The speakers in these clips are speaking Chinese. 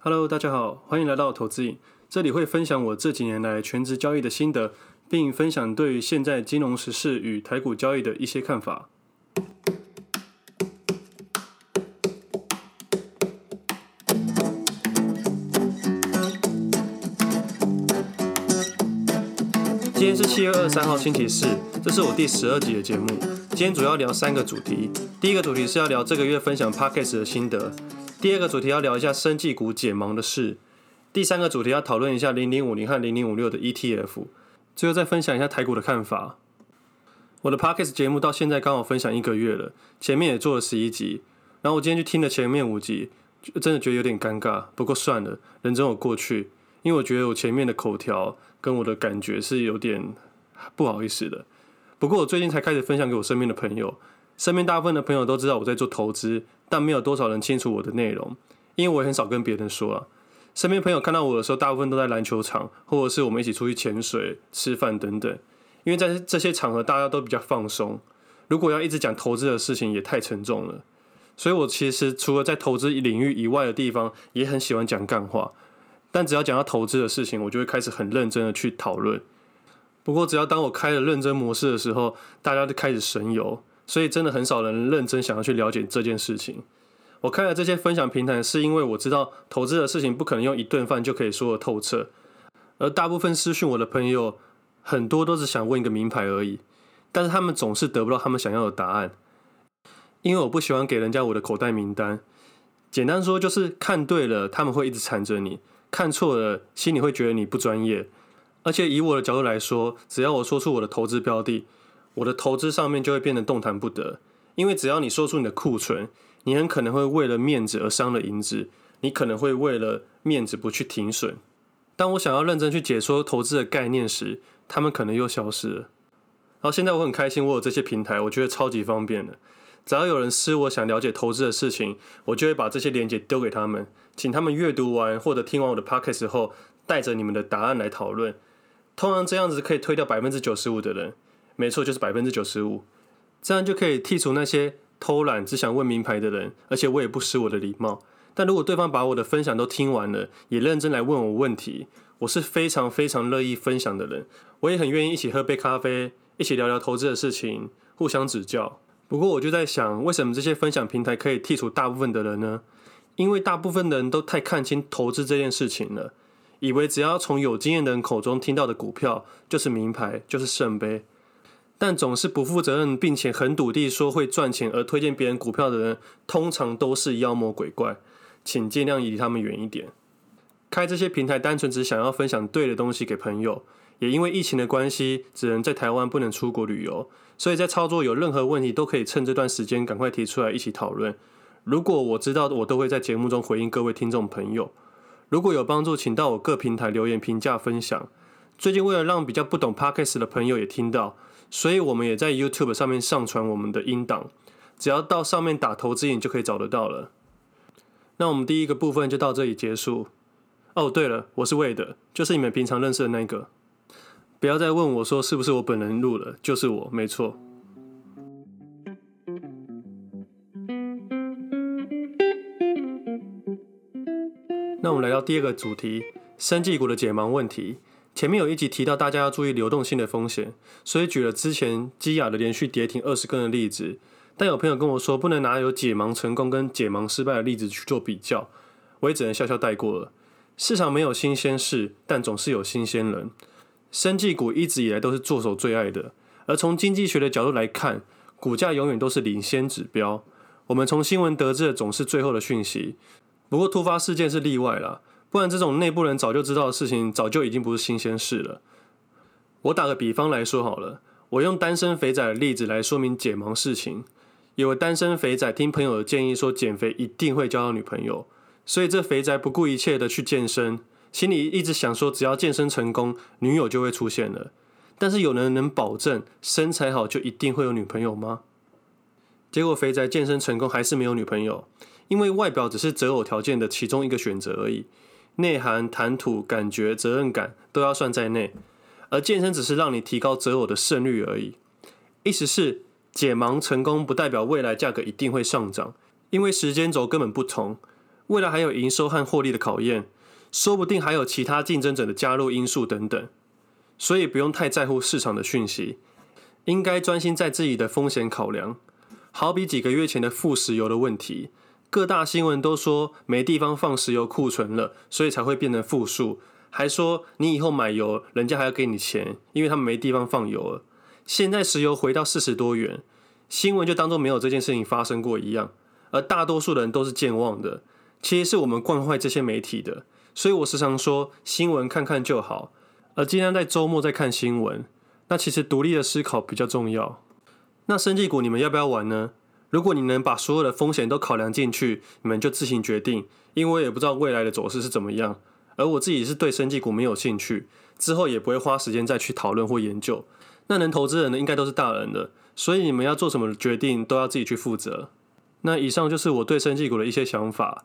Hello，大家好，欢迎来到投资影。这里会分享我这几年来全职交易的心得，并分享对于现在金融时事与台股交易的一些看法。今天是七月二十三号，星期四，这是我第十二集的节目。今天主要聊三个主题，第一个主题是要聊这个月分享 Podcast 的心得。第二个主题要聊一下生技股解盲的事，第三个主题要讨论一下零零五零和零零五六的 ETF，最后再分享一下台股的看法。我的 Podcast 节目到现在刚好分享一个月了，前面也做了十一集，然后我今天去听了前面五集，真的觉得有点尴尬，不过算了，人总有过去，因为我觉得我前面的口条跟我的感觉是有点不好意思的。不过我最近才开始分享给我身边的朋友。身边大部分的朋友都知道我在做投资，但没有多少人清楚我的内容，因为我也很少跟别人说啊。身边朋友看到我的时候，大部分都在篮球场，或者是我们一起出去潜水、吃饭等等。因为在这些场合，大家都比较放松。如果要一直讲投资的事情，也太沉重了。所以我其实除了在投资领域以外的地方，也很喜欢讲干话。但只要讲到投资的事情，我就会开始很认真的去讨论。不过，只要当我开了认真模式的时候，大家就开始神游。所以真的很少人认真想要去了解这件事情。我开了这些分享平台，是因为我知道投资的事情不可能用一顿饭就可以说得透彻。而大部分私讯我的朋友，很多都是想问一个明牌而已，但是他们总是得不到他们想要的答案。因为我不喜欢给人家我的口袋名单。简单说就是看对了，他们会一直缠着你；看错了，心里会觉得你不专业。而且以我的角度来说，只要我说出我的投资标的。我的投资上面就会变得动弹不得，因为只要你说出你的库存，你很可能会为了面子而伤了银子，你可能会为了面子不去停损。当我想要认真去解说投资的概念时，他们可能又消失了。然后现在我很开心，我有这些平台，我觉得超级方便的。只要有人私我想了解投资的事情，我就会把这些链接丢给他们，请他们阅读完或者听完我的 podcast 后，带着你们的答案来讨论。通常这样子可以推掉百分之九十五的人。没错，就是百分之九十五，这样就可以剔除那些偷懒只想问名牌的人，而且我也不失我的礼貌。但如果对方把我的分享都听完了，也认真来问我问题，我是非常非常乐意分享的人，我也很愿意一起喝杯咖啡，一起聊聊投资的事情，互相指教。不过我就在想，为什么这些分享平台可以剔除大部分的人呢？因为大部分的人都太看清投资这件事情了，以为只要从有经验的人口中听到的股票就是名牌，就是圣杯。但总是不负责任，并且很笃定说会赚钱而推荐别人股票的人，通常都是妖魔鬼怪，请尽量离他们远一点。开这些平台单纯只想要分享对的东西给朋友，也因为疫情的关系，只能在台湾不能出国旅游，所以在操作有任何问题都可以趁这段时间赶快提出来一起讨论。如果我知道，我都会在节目中回应各位听众朋友。如果有帮助，请到我各平台留言评价分享。最近为了让比较不懂 Podcast 的朋友也听到。所以，我们也在 YouTube 上面上传我们的音档，只要到上面打“投资瘾”就可以找得到了。那我们第一个部分就到这里结束。哦，对了，我是 Wade，就是你们平常认识的那个。不要再问我说是不是我本人录了，就是我，没错。那我们来到第二个主题：生技股的解盲问题。前面有一集提到，大家要注意流动性的风险，所以举了之前基亚的连续跌停二十根的例子。但有朋友跟我说，不能拿有解盲成功跟解盲失败的例子去做比较，我也只能笑笑带过了。市场没有新鲜事，但总是有新鲜人。生技股一直以来都是作手最爱的，而从经济学的角度来看，股价永远都是领先指标。我们从新闻得知的总是最后的讯息，不过突发事件是例外啦。不然，这种内部人早就知道的事情，早就已经不是新鲜事了。我打个比方来说好了，我用单身肥仔的例子来说明解盲事情。有个单身肥仔听朋友的建议说，减肥一定会交到女朋友，所以这肥仔不顾一切的去健身，心里一直想说，只要健身成功，女友就会出现了。但是有人能保证身材好就一定会有女朋友吗？结果肥仔健身成功还是没有女朋友，因为外表只是择偶条件的其中一个选择而已。内涵、谈吐、感觉、责任感都要算在内，而健身只是让你提高择偶的胜率而已。意思是解盲成功不代表未来价格一定会上涨，因为时间轴根本不同。未来还有营收和获利的考验，说不定还有其他竞争者的加入因素等等，所以不用太在乎市场的讯息，应该专心在自己的风险考量。好比几个月前的负石油的问题，各大新闻都说没地方放石油库存了，所以才会变成负数，还说你以后买油，人家还要给你钱，因为他们没地方放油了。现在石油回到四十多元，新闻就当作没有这件事情发生过一样，而大多数人都是健忘的。其实是我们惯坏这些媒体的，所以我时常说新闻看看就好，而今天在周末在看新闻。那其实独立的思考比较重要。那生技股你们要不要玩呢？如果你能把所有的风险都考量进去，你们就自行决定。因为我也不知道未来的走势是怎么样，而我自己是对生技股没有兴趣，之后也不会花时间再去讨论或研究。那能投资人呢，应该都是大人的，所以你们要做什么决定都要自己去负责。那以上就是我对生技股的一些想法。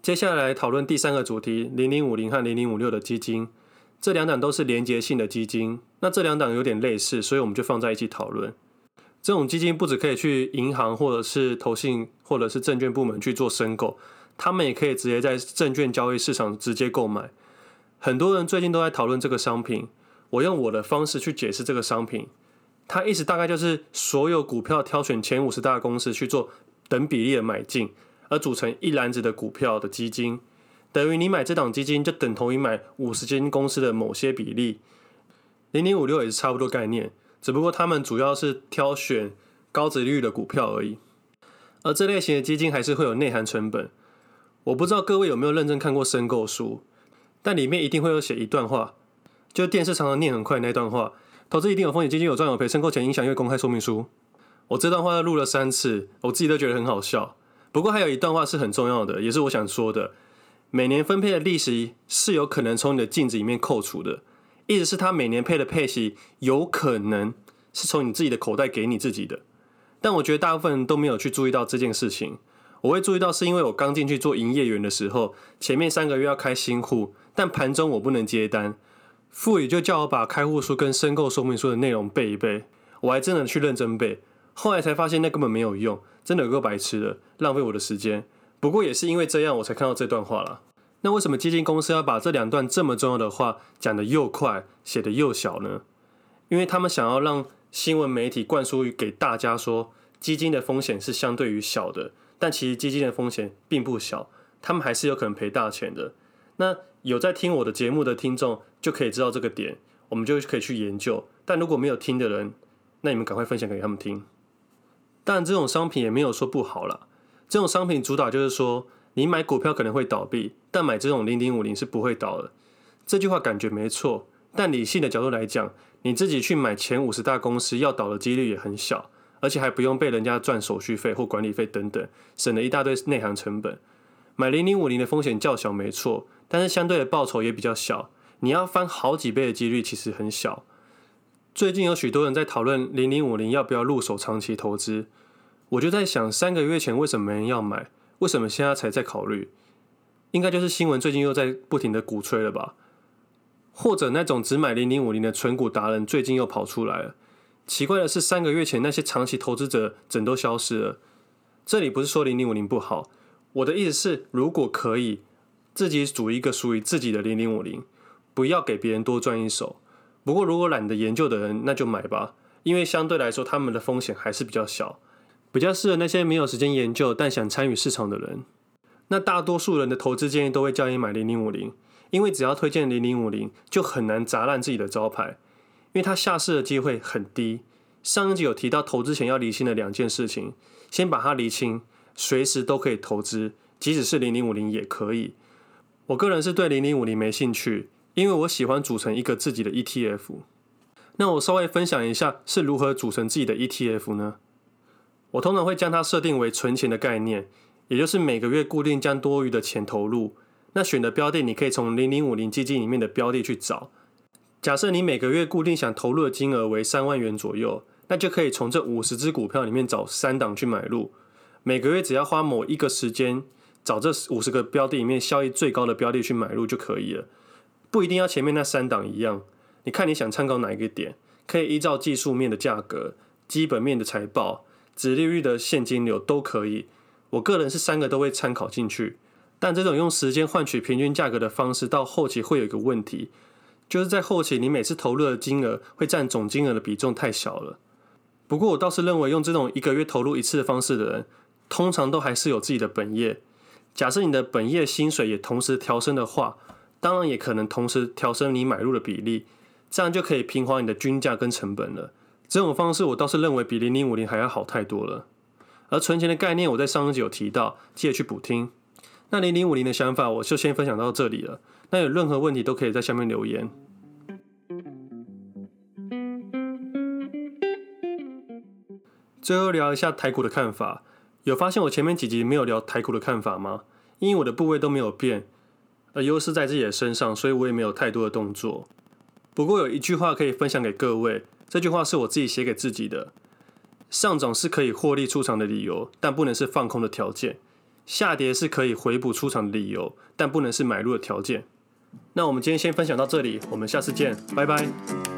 接下来讨论第三个主题：零零五零和零零五六的基金，这两档都是连结性的基金。那这两档有点类似，所以我们就放在一起讨论。这种基金不只可以去银行或者是投信或者是证券部门去做申购，他们也可以直接在证券交易市场直接购买。很多人最近都在讨论这个商品，我用我的方式去解释这个商品。它意思大概就是所有股票挑选前五十大公司去做等比例的买进。而组成一篮子的股票的基金，等于你买这档基金就等同于买五十间公司的某些比例。零零五六也是差不多概念，只不过他们主要是挑选高值率的股票而已。而这类型的基金还是会有内涵成本。我不知道各位有没有认真看过申购书，但里面一定会有写一段话，就电视常常念很快那段话：投资一定有风险，基金有赚有赔，申购前应详阅公开说明书。我这段话录了三次，我自己都觉得很好笑。不过还有一段话是很重要的，也是我想说的。每年分配的利息是有可能从你的净值里面扣除的，意思是他每年配的配息有可能是从你自己的口袋给你自己的。但我觉得大部分人都没有去注意到这件事情。我会注意到是因为我刚进去做营业员的时候，前面三个月要开新户，但盘中我不能接单，副理就叫我把开户书跟申购说明书的内容背一背，我还真的去认真背。后来才发现那根本没有用，真的有够白痴的，浪费我的时间。不过也是因为这样，我才看到这段话了。那为什么基金公司要把这两段这么重要的话讲得又快，写得又小呢？因为他们想要让新闻媒体灌输给大家说，基金的风险是相对于小的，但其实基金的风险并不小，他们还是有可能赔大钱的。那有在听我的节目的听众就可以知道这个点，我们就可以去研究。但如果没有听的人，那你们赶快分享给他们听。但这种商品也没有说不好啦。这种商品主打就是说，你买股票可能会倒闭，但买这种零零五零是不会倒的。这句话感觉没错，但理性的角度来讲，你自己去买前五十大公司要倒的几率也很小，而且还不用被人家赚手续费或管理费等等，省了一大堆内行成本。买零零五零的风险较小没错，但是相对的报酬也比较小，你要翻好几倍的几率其实很小。最近有许多人在讨论零零五零要不要入手长期投资，我就在想，三个月前为什么没人要买？为什么现在才在考虑？应该就是新闻最近又在不停的鼓吹了吧？或者那种只买零零五零的存股达人最近又跑出来了？奇怪的是，三个月前那些长期投资者整都消失了。这里不是说零零五零不好，我的意思是，如果可以自己组一个属于自己的零零五零，不要给别人多赚一手。不过，如果懒得研究的人，那就买吧，因为相对来说，他们的风险还是比较小，比较适合那些没有时间研究但想参与市场的人。那大多数人的投资建议都会叫你买零零五零，因为只要推荐零零五零，就很难砸烂自己的招牌，因为它下市的机会很低。上一集有提到投资前要厘清的两件事情，先把它厘清，随时都可以投资，即使是零零五零也可以。我个人是对零零五零没兴趣。因为我喜欢组成一个自己的 ETF，那我稍微分享一下是如何组成自己的 ETF 呢？我通常会将它设定为存钱的概念，也就是每个月固定将多余的钱投入。那选的标的，你可以从零零五零基金里面的标的去找。假设你每个月固定想投入的金额为三万元左右，那就可以从这五十只股票里面找三档去买入。每个月只要花某一个时间，找这五十个标的里面效益最高的标的去买入就可以了。不一定要前面那三档一样，你看你想参考哪一个点，可以依照技术面的价格、基本面的财报、殖利率的现金流都可以。我个人是三个都会参考进去。但这种用时间换取平均价格的方式，到后期会有一个问题，就是在后期你每次投入的金额会占总金额的比重太小了。不过我倒是认为，用这种一个月投入一次的方式的人，通常都还是有自己的本业。假设你的本业薪水也同时调升的话，当然也可能同时调升你买入的比例，这样就可以平滑你的均价跟成本了。这种方式我倒是认为比零零五零还要好太多了。而存钱的概念我在上一集有提到，记得去补听。那零零五零的想法我就先分享到这里了。那有任何问题都可以在下面留言。最后聊一下台股的看法。有发现我前面几集没有聊台股的看法吗？因为我的部位都没有变，而优势在自己的身上，所以我也没有太多的动作。不过有一句话可以分享给各位，这句话是我自己写给自己的：上涨是可以获利出场的理由，但不能是放空的条件；下跌是可以回补出场的理由，但不能是买入的条件。那我们今天先分享到这里，我们下次见，拜拜。